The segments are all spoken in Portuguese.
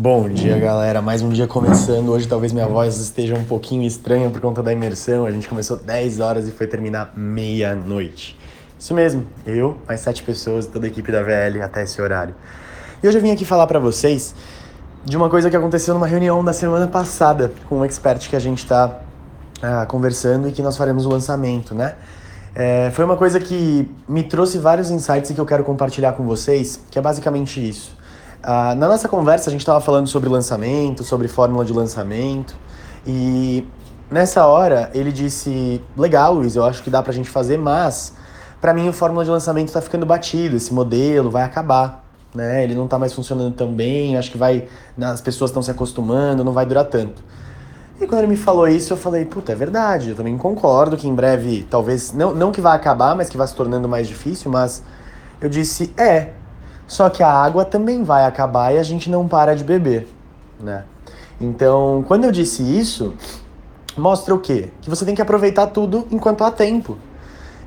Bom dia, galera. Mais um dia começando. Hoje talvez minha voz esteja um pouquinho estranha por conta da imersão. A gente começou 10 horas e foi terminar meia-noite. Isso mesmo, eu, mais sete pessoas, toda a equipe da VL até esse horário. E hoje eu vim aqui falar para vocês de uma coisa que aconteceu numa reunião da semana passada com um expert que a gente está ah, conversando e que nós faremos o lançamento, né? É, foi uma coisa que me trouxe vários insights e que eu quero compartilhar com vocês, que é basicamente isso. Uh, na nossa conversa, a gente estava falando sobre lançamento, sobre fórmula de lançamento, e nessa hora ele disse: Legal, Luiz, eu acho que dá pra gente fazer, mas para mim a fórmula de lançamento está ficando batido, esse modelo vai acabar. Né? Ele não está mais funcionando tão bem, acho que vai. As pessoas estão se acostumando, não vai durar tanto. E quando ele me falou isso, eu falei, puta, é verdade, eu também concordo que em breve, talvez, não, não que vai acabar, mas que vai se tornando mais difícil, mas eu disse, é, só que a água também vai acabar e a gente não para de beber, né? Então, quando eu disse isso, mostra o quê? Que você tem que aproveitar tudo enquanto há tempo.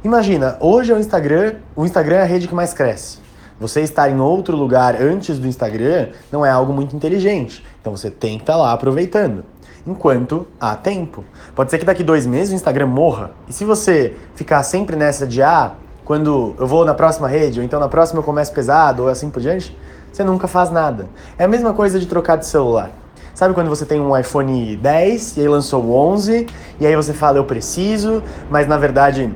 Imagina, hoje é o Instagram, o Instagram é a rede que mais cresce. Você estar em outro lugar antes do Instagram não é algo muito inteligente. Então você tem que estar tá lá aproveitando. Enquanto há tempo. Pode ser que daqui dois meses o Instagram morra. E se você ficar sempre nessa de ah, quando eu vou na próxima rede, ou então na próxima eu começo pesado, ou assim por diante, você nunca faz nada. É a mesma coisa de trocar de celular. Sabe quando você tem um iPhone 10 e aí lançou o 11, e aí você fala eu preciso, mas na verdade,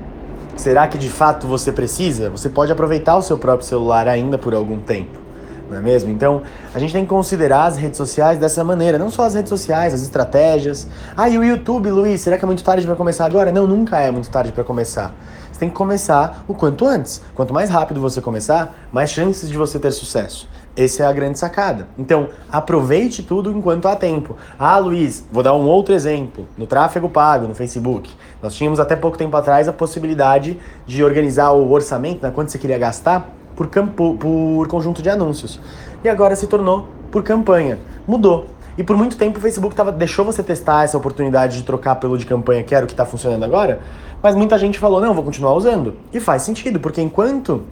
será que de fato você precisa? Você pode aproveitar o seu próprio celular ainda por algum tempo. Não é mesmo? Então, a gente tem que considerar as redes sociais dessa maneira, não só as redes sociais, as estratégias. Ah, e o YouTube, Luiz, será que é muito tarde para começar agora? Não, nunca é muito tarde para começar. Você tem que começar o quanto antes. Quanto mais rápido você começar, mais chances de você ter sucesso. Essa é a grande sacada. Então, aproveite tudo enquanto há tempo. Ah, Luiz, vou dar um outro exemplo. No tráfego pago, no Facebook. Nós tínhamos até pouco tempo atrás a possibilidade de organizar o orçamento, né, quanto você queria gastar, por, campo, por conjunto de anúncios. E agora se tornou por campanha. Mudou. E por muito tempo o Facebook tava, deixou você testar essa oportunidade de trocar pelo de campanha, que era o que está funcionando agora, mas muita gente falou, não, vou continuar usando. E faz sentido, porque enquanto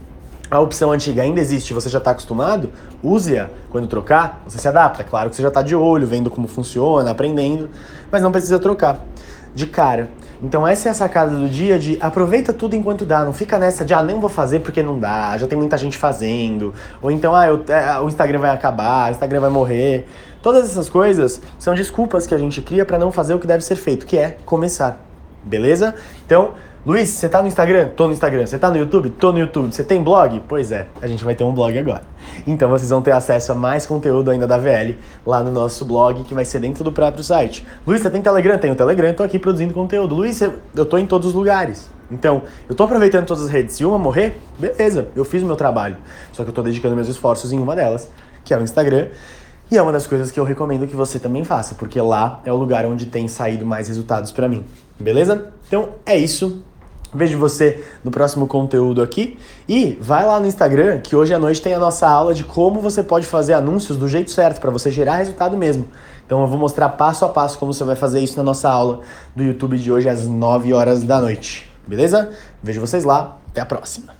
a opção antiga ainda existe você já está acostumado, use-a. Quando trocar, você se adapta. Claro que você já está de olho, vendo como funciona, aprendendo, mas não precisa trocar de cara. Então essa é a sacada do dia de aproveita tudo enquanto dá, não fica nessa de ah, nem vou fazer porque não dá, já tem muita gente fazendo, ou então ah, eu, é, o Instagram vai acabar, o Instagram vai morrer. Todas essas coisas são desculpas que a gente cria para não fazer o que deve ser feito, que é começar. Beleza? Então, Luiz, você tá no Instagram? Tô no Instagram. Você tá no YouTube? Tô no YouTube. Você tem blog? Pois é, a gente vai ter um blog agora. Então vocês vão ter acesso a mais conteúdo ainda da VL lá no nosso blog, que vai ser dentro do próprio site. Luiz, você tem Telegram? Tenho Telegram, tô aqui produzindo conteúdo. Luiz, eu tô em todos os lugares. Então, eu tô aproveitando todas as redes. Se uma morrer, beleza, eu fiz o meu trabalho. Só que eu tô dedicando meus esforços em uma delas, que é o Instagram. E é uma das coisas que eu recomendo que você também faça, porque lá é o lugar onde tem saído mais resultados para mim. Beleza? Então é isso. Vejo você no próximo conteúdo aqui. E vai lá no Instagram, que hoje à noite tem a nossa aula de como você pode fazer anúncios do jeito certo, para você gerar resultado mesmo. Então eu vou mostrar passo a passo como você vai fazer isso na nossa aula do YouTube de hoje às 9 horas da noite. Beleza? Vejo vocês lá. Até a próxima.